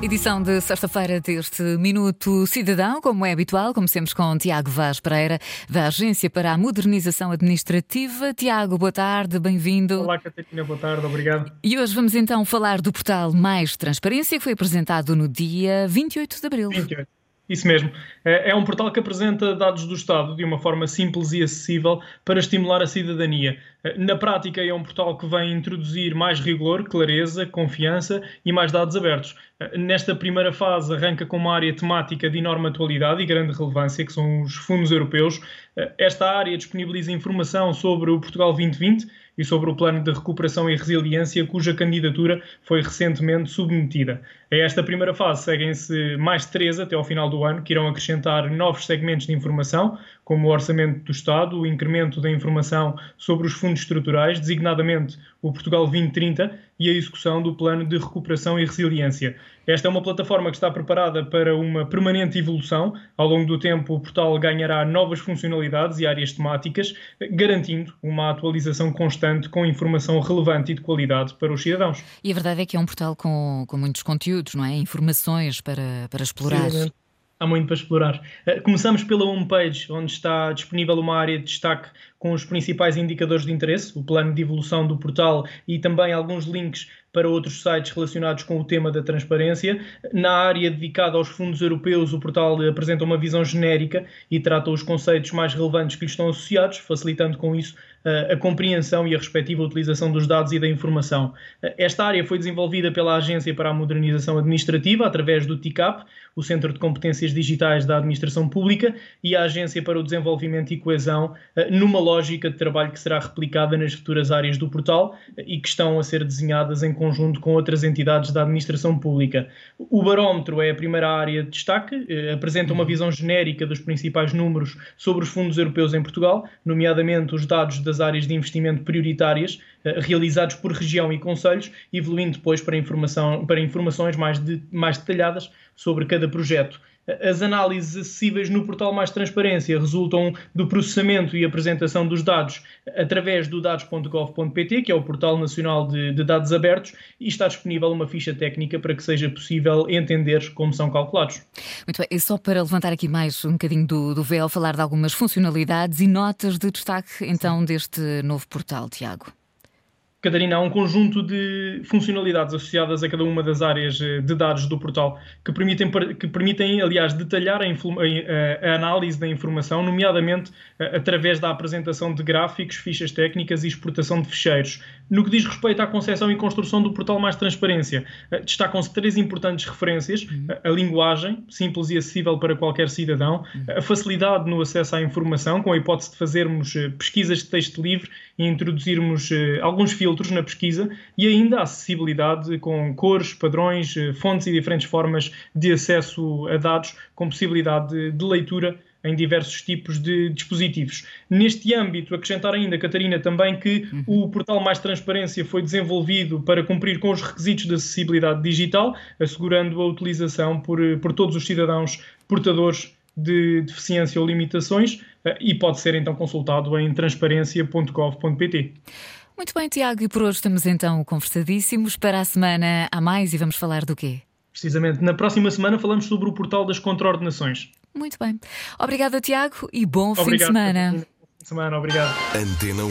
Edição de sexta-feira deste Minuto Cidadão, como é habitual, como sempre com Tiago Vaz Pereira, da Agência para a Modernização Administrativa. Tiago, boa tarde, bem-vindo. Olá, Catarina, boa tarde, obrigado. E hoje vamos então falar do portal Mais Transparência, que foi apresentado no dia 28 de abril. 28. Isso mesmo. É, é um portal que apresenta dados do Estado de uma forma simples e acessível para estimular a cidadania. É, na prática, é um portal que vem introduzir mais rigor, clareza, confiança e mais dados abertos. É, nesta primeira fase, arranca com uma área temática de enorme atualidade e grande relevância, que são os fundos europeus. Esta área disponibiliza informação sobre o Portugal 2020 e sobre o plano de recuperação e resiliência, cuja candidatura foi recentemente submetida. A esta primeira fase seguem-se mais três até ao final do ano, que irão acrescentar novos segmentos de informação, como o orçamento do Estado, o incremento da informação sobre os fundos estruturais, designadamente o Portugal 2030, e a execução do plano de recuperação e resiliência. Esta é uma plataforma que está preparada para uma permanente evolução. Ao longo do tempo, o portal ganhará novas funcionalidades e áreas temáticas, garantindo uma atualização constante com informação relevante e de qualidade para os cidadãos. E a verdade é que é um portal com, com muitos conteúdos, não é? Informações para, para explorar. Sim, há muito para explorar. Eh, começamos pela homepage, onde está disponível uma área de destaque com os principais indicadores de interesse, o plano de evolução do portal e também alguns links para outros sites relacionados com o tema da transparência. Na área dedicada aos fundos europeus, o portal apresenta uma visão genérica e trata os conceitos mais relevantes que lhe estão associados, facilitando com isso a compreensão e a respectiva utilização dos dados e da informação. Esta área foi desenvolvida pela Agência para a Modernização Administrativa, através do TICAP, o Centro de Competências Digitais da Administração Pública, e a Agência para o Desenvolvimento e Coesão, numa lógica de trabalho que será replicada nas futuras áreas do portal e que estão a ser desenhadas em conjunto com outras entidades da administração pública. O barómetro é a primeira área de destaque, eh, apresenta uma visão genérica dos principais números sobre os fundos europeus em Portugal, nomeadamente os dados das áreas de investimento prioritárias, eh, realizados por região e conselhos, evoluindo depois para, informação, para informações mais, de, mais detalhadas sobre cada projeto. As análises acessíveis no portal Mais Transparência resultam do processamento e apresentação dos dados através do dados.gov.pt, que é o Portal Nacional de, de, Dados Abertos, e está disponível uma ficha técnica para que seja possível entender como são calculados. Muito bem, e só para levantar aqui mais um bocadinho do, do véu, falar de algumas funcionalidades e notas de destaque então deste novo portal, Tiago. Catarina, há um conjunto de funcionalidades associadas a cada uma das áreas eh, de dados do portal que permitem, que permitem aliás, detalhar a, a, a análise da informação, nomeadamente a, através da apresentação de gráficos, fichas técnicas e exportação de ficheiros. No que diz respeito à concepção e construção do portal Mais Transparência, eh, destacam-se três importantes referências: uhum. a linguagem, simples e acessível para qualquer cidadão, uhum. a facilidade no acesso à informação, com a hipótese de fazermos eh, pesquisas de texto livre e introduzirmos alguns filtros filtros na pesquisa e ainda a acessibilidade com cores, padrões, eh, fontes e diferentes formas de acesso a dados com possibilidade de leitura em diversos tipos de dispositivos. Neste âmbito, acrescentar ainda, Catarina, também que uhum. o portal Mais Transparência foi desenvolvido para cumprir com os requisitos de acessibilidade digital, assegurando a utilização por, eh, por todos os cidadãos portadores de deficiência ou limitações eh, e pode ser então consultado em transparência.gov.pt. Muito bem, Tiago, e por hoje estamos então conversadíssimos. Para a semana a mais e vamos falar do quê? Precisamente, na próxima semana falamos sobre o portal das contraordenações. Muito bem. Obrigada, Tiago, e bom obrigado, fim de semana. Bom fim de semana, obrigado. Antena 1.